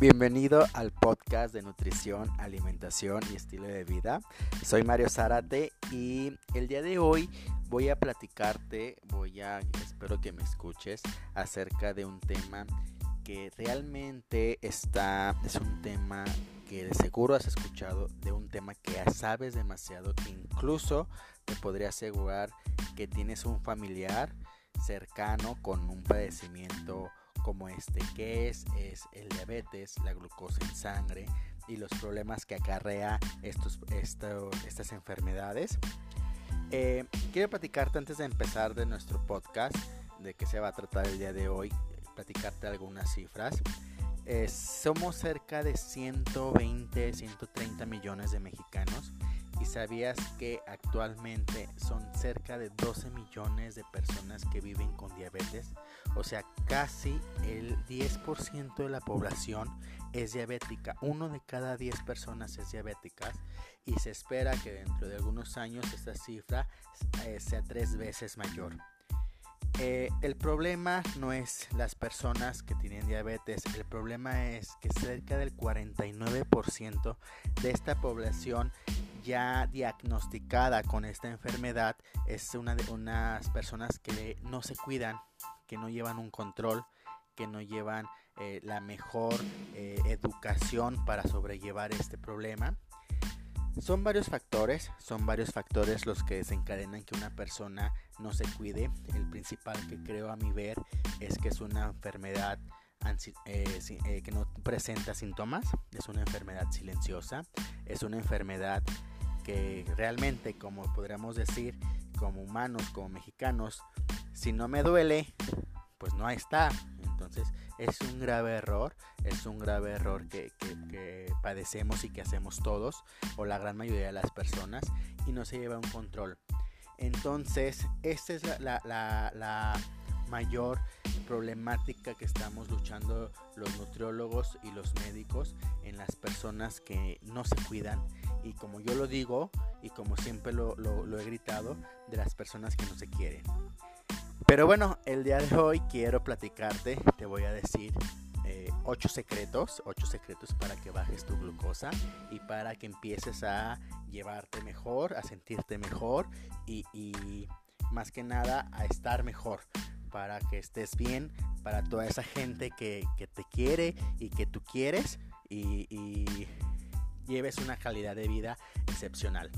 Bienvenido al podcast de nutrición, alimentación y estilo de vida. Soy Mario Zárate y el día de hoy voy a platicarte, voy a, espero que me escuches, acerca de un tema que realmente está, es un tema que de seguro has escuchado, de un tema que ya sabes demasiado, que incluso te podría asegurar que tienes un familiar cercano con un padecimiento como este, que es, es el diabetes, la glucosa en sangre y los problemas que acarrea estos, estas enfermedades. Eh, quiero platicarte antes de empezar de nuestro podcast, de qué se va a tratar el día de hoy, platicarte algunas cifras. Eh, somos cerca de 120, 130 millones de mexicanos ¿Y sabías que actualmente son cerca de 12 millones de personas que viven con diabetes? O sea, casi el 10% de la población es diabética. Uno de cada 10 personas es diabética y se espera que dentro de algunos años esta cifra eh, sea tres veces mayor. Eh, el problema no es las personas que tienen diabetes, el problema es que cerca del 49% de esta población ya diagnosticada con esta enfermedad es una de unas personas que no se cuidan, que no llevan un control, que no llevan eh, la mejor eh, educación para sobrellevar este problema. Son varios factores, son varios factores los que desencadenan que una persona no se cuide. El principal que creo a mi ver es que es una enfermedad eh, que no presenta síntomas, es una enfermedad silenciosa, es una enfermedad que realmente, como podríamos decir, como humanos, como mexicanos, si no me duele, pues no está. Entonces es un grave error, es un grave error que, padecemos y que hacemos todos, o la gran mayoría de las personas, y no se lleva un control. Entonces, esta es la, la mayor problemática que estamos luchando los nutriólogos y los médicos en las personas que no se cuidan y como yo lo digo y como siempre lo, he gritado, de las personas que no se quieren. Pero bueno, el día de hoy quiero platicarte, te voy a decir eh, ocho secretos, ocho secretos para que bajes tu glucosa y para que empieces a llevarte mejor, a sentirte mejor y, más que nada a estar mejor para que estés bien, para toda esa gente que, te quiere y que tú quieres y lleves una calidad de vida excepcional.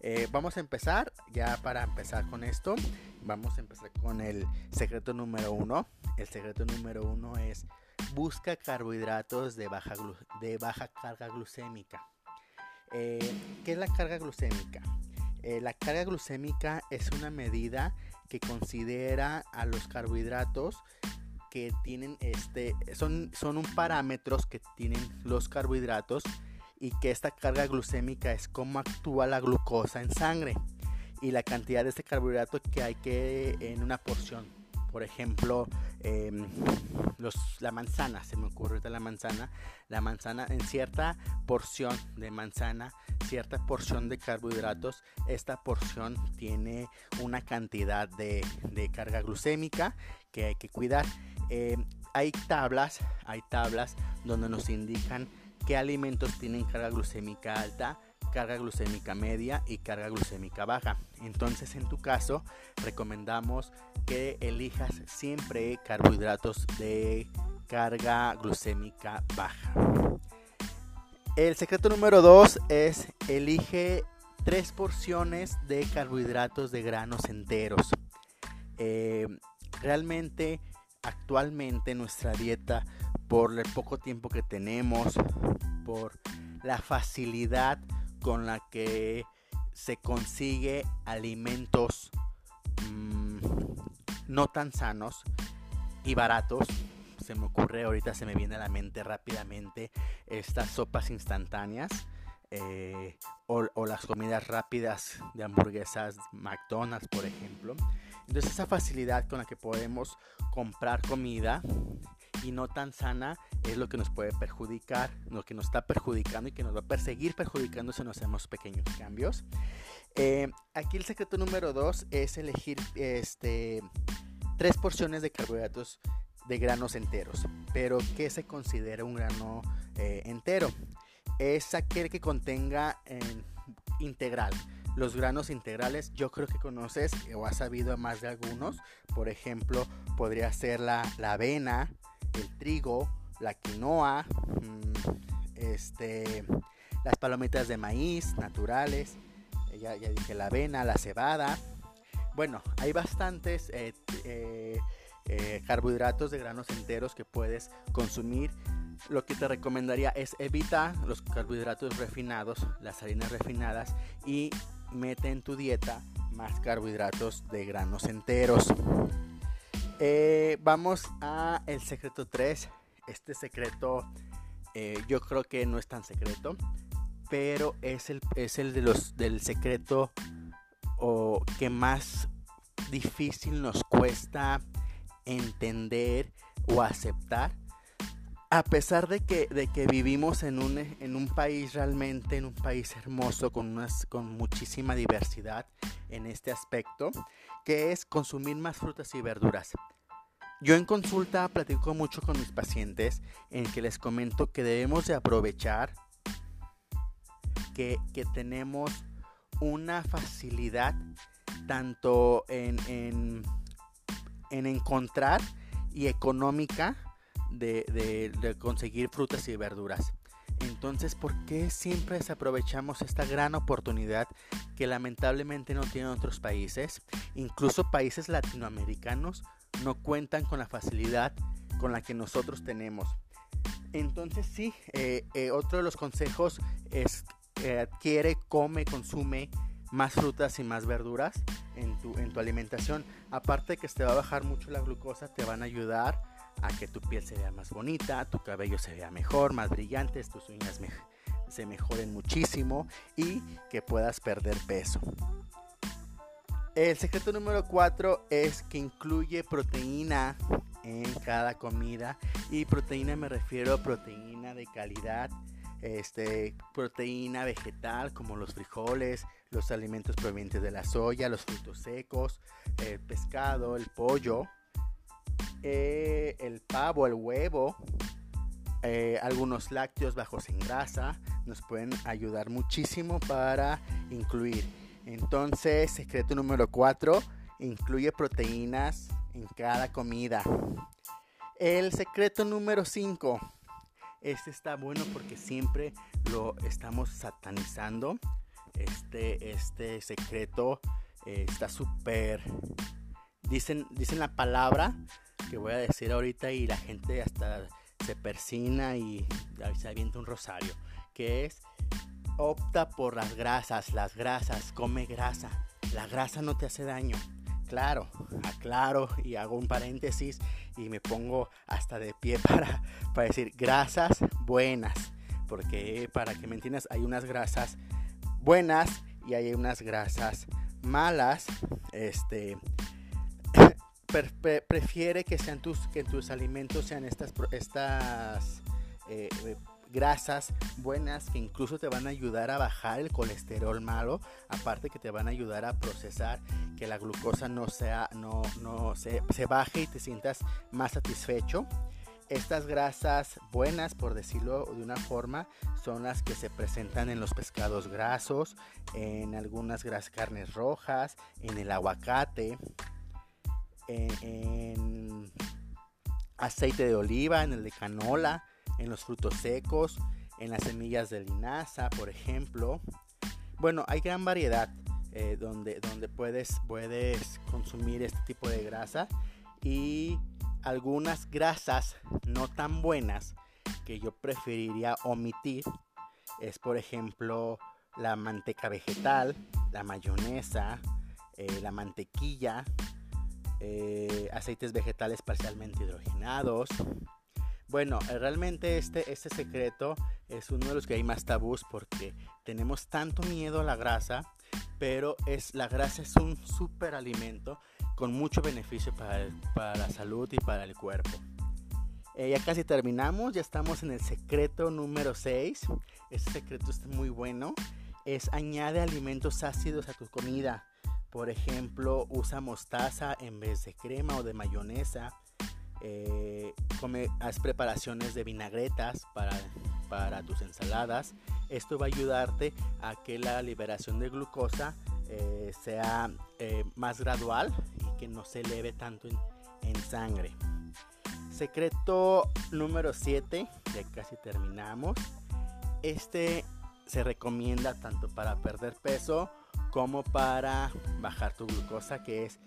Eh, vamos a empezar, ya para empezar con esto, vamos a empezar con el secreto número uno. El secreto número uno es busca carbohidratos de baja, de baja carga glucémica. Eh, ¿Qué es la carga glucémica? Eh, la carga glucémica es una medida que considera a los carbohidratos que tienen este son, son un parámetros que tienen los carbohidratos y que esta carga glucémica es cómo actúa la glucosa en sangre y la cantidad de este carbohidrato que hay que en una porción. Por ejemplo, em, la manzana, se me ocurre de la manzana. La manzana en cierta porción de manzana, cierta porción de carbohidratos, esta porción tiene una cantidad de, carga glucémica que hay que cuidar. Em, hay tablas, hay tablas donde nos indican qué alimentos tienen carga glucémica alta, carga glucémica media y carga glucémica baja. Entonces en tu caso recomendamos que elijas siempre carbohidratos de carga glucémica baja. El secreto número 2 es elige tres porciones de carbohidratos de granos enteros. Eh, realmente actualmente nuestra dieta por el poco tiempo que tenemos, por la facilidad con la que se consigue alimentos mm, no tan sanos y baratos. Se me ocurre, ahorita se me viene a la mente rápidamente estas sopas instantáneas eh, o, las comidas rápidas de hamburguesas McDonald's, por ejemplo. Entonces esa facilidad con la que podemos comprar comida y no tan sana es lo que nos puede perjudicar, lo que nos está perjudicando y que nos va a perseguir perjudicando si no hacemos pequeños cambios. Eh, aquí el secreto número dos es elegir este, tres porciones de carbohidratos de granos enteros. Pero ¿qué se considera un grano eh, entero? Es aquel que contenga integral. Los granos integrales yo creo que conoces o has sabido más de algunos. Por ejemplo, podría ser la, avena, el trigo, la quinoa, mm, este, las palomitas de maíz naturales, ya, ya dije la avena, la cebada. Bueno, hay bastantes eh, eh, eh, carbohidratos de granos enteros que puedes consumir. Lo que te recomendaría es evita los carbohidratos refinados, las harinas refinadas y mete en tu dieta más carbohidratos de granos enteros. vamos a el secreto 3. Este secreto yo creo que no es tan secreto pero es el, es el de los, del secreto o que más difícil nos cuesta entender o aceptar. A pesar de que, de que vivimos en un, en un país realmente, en un país hermoso, con, unas, con muchísima diversidad en este aspecto, que es consumir más frutas y verduras. Yo en consulta platico mucho con mis pacientes en que les comento que debemos de aprovechar que, tenemos una facilidad tanto en, en, encontrar y económica de, conseguir frutas y verduras. Entonces, ¿por qué siempre desaprovechamos esta gran oportunidad que lamentablemente no tienen otros países? Incluso países latinoamericanos no cuentan con la facilidad con la que nosotros tenemos. Entonces sí, eh, eh, otro de los consejos es adquiere, come, consume más frutas y más verduras en tu, en tu alimentación. Aparte de que te va a bajar mucho la glucosa, te van a ayudar a que tu piel se vea más bonita, tu cabello se vea mejor, más brillantes, tus uñas se mejoren muchísimo y que puedas perder peso. El secreto número 4 es que incluye proteína en cada comida y proteína me refiero a proteína de calidad este, proteína vegetal como los frijoles, los alimentos provenientes de la soya, los frutos secos, el pescado, el pollo, el pavo, el huevo, eh, algunos lácteos bajos en grasa nos pueden ayudar muchísimo para incluir. Entonces, secreto número 4, incluye proteínas en cada comida. El secreto número 5 este está bueno porque siempre lo estamos satanizando. Este, este secreto eh, está súper... Dicen, dicen la palabra que voy a decir ahorita y la gente hasta se persina y se avienta un rosario. Que es opta por las grasas, las grasas, come grasa. La grasa no te hace daño. Claro, aclaro y hago un paréntesis y me pongo hasta de pie para, para decir grasas buenas. Porque para que me entiendas, hay unas grasas buenas y hay unas grasas malas. Este prefiere que sean tus que tus alimentos sean estas estas eh, grasas buenas que incluso te van a ayudar a bajar el colesterol malo, aparte que te van a ayudar a procesar que la glucosa no sea no no se, se baje y te sientas más satisfecho. Estas grasas buenas, por decirlo de una forma, son las que se presentan en los pescados grasos, en algunas grasas carnes rojas, en el aguacate, en, aceite de oliva, en el de canola, en los frutos secos, en las semillas de linaza, por ejemplo. Bueno, hay gran variedad eh, donde, donde puedes, puedes consumir este tipo de grasa y algunas grasas no tan buenas que yo preferiría omitir es por ejemplo la manteca vegetal, la mayonesa, eh, la mantequilla, eh, aceites vegetales parcialmente hidrogenados, bueno, eh, realmente este, este secreto es uno de los que hay más tabús porque tenemos tanto miedo a la grasa, pero es, la grasa es un super alimento con mucho beneficio para, para la salud y para el cuerpo. Eh, ya casi terminamos, ya estamos en el secreto número 6. Este secreto está muy bueno. Es añade alimentos ácidos a tu comida. Por ejemplo, usa mostaza en vez de crema o de mayonesa Eh, haz preparaciones de vinagretas para, para tus ensaladas. Esto va a ayudarte a que la liberación de glucosa eh, sea eh, más gradual y que no se eleve tanto en, en sangre. Secreto número 7, ya casi terminamos. Este se recomienda tanto para perder peso como para bajar tu glucosa, que es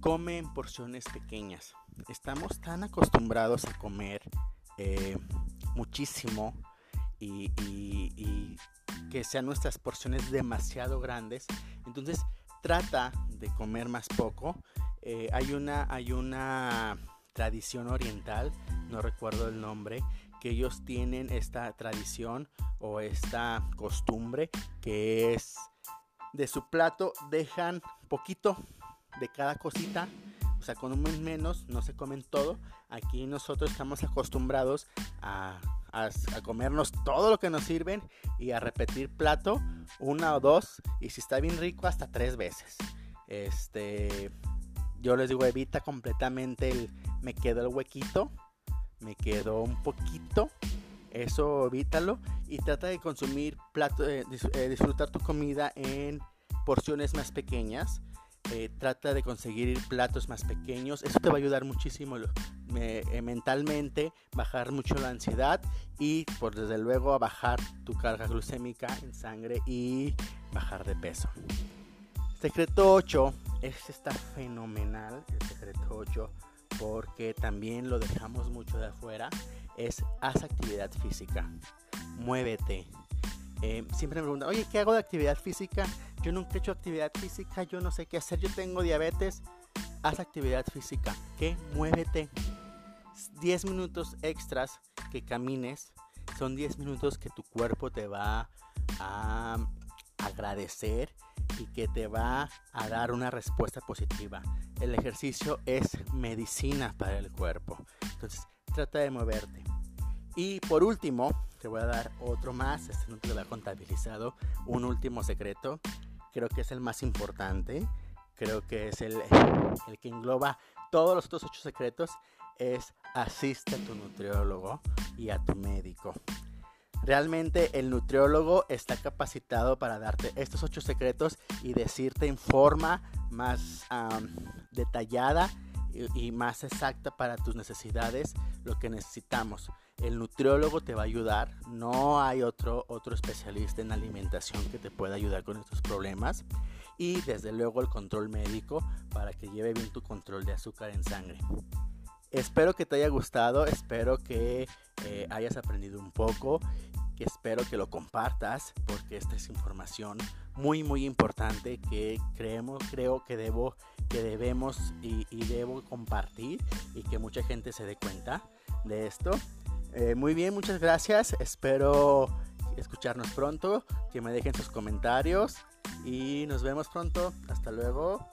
come en porciones pequeñas. Estamos tan acostumbrados a comer eh, muchísimo y, que sean nuestras porciones demasiado grandes. Entonces trata de comer más poco. Eh, hay, una, hay una tradición oriental, no recuerdo el nombre, que ellos tienen esta tradición o esta costumbre que es de su plato dejan poquito de cada cosita, o sea, con un menos no se comen todo. Aquí nosotros estamos acostumbrados a, a, comernos todo lo que nos sirven y a repetir plato una o dos y si está bien rico hasta tres veces. Este, yo les digo evita completamente el me quedo el huequito, me quedo un poquito eso evítalo y trata de consumir plato, eh, eh, disfrutar tu comida en porciones más pequeñas. Eh, trata de conseguir platos más pequeños. Eso te va a ayudar muchísimo mentalmente, bajar mucho la ansiedad y por desde luego a bajar tu carga glucémica en sangre y bajar de peso. Secreto 8, este está fenomenal, el secreto 8, porque también lo dejamos mucho de afuera es haz actividad física, muévete. Eh, siempre me preguntan, oye, ¿qué hago de actividad física? Yo nunca he hecho actividad física, yo no sé qué hacer, yo tengo diabetes. Haz actividad física, que muévete. 10 minutos extras que camines son 10 minutos que tu cuerpo te va a agradecer y que te va a dar una respuesta positiva. El ejercicio es medicina para el cuerpo. Entonces, trata de moverte. Y por último, te voy a dar otro más, este no te lo he contabilizado, un último secreto, creo que es el más importante, creo que es el, el que engloba todos los otros ocho secretos, es asiste a tu nutriólogo y a tu médico. Realmente el nutriólogo está capacitado para darte estos ocho secretos y decirte en forma más detallada y, más exacta para tus necesidades lo que necesitamos. El nutriólogo te va a ayudar, no hay otro, otro especialista en alimentación que te pueda ayudar con estos problemas. Y desde luego el control médico para que lleve bien tu control de azúcar en sangre. Espero que te haya gustado, espero que eh, hayas aprendido un poco, que espero que lo compartas porque esta es información muy muy importante que creemos, creo que debo que debemos y, debo compartir y que mucha gente se dé cuenta de esto. Eh, muy bien, muchas gracias. Espero escucharnos pronto, que me dejen sus comentarios y nos vemos pronto. Hasta luego.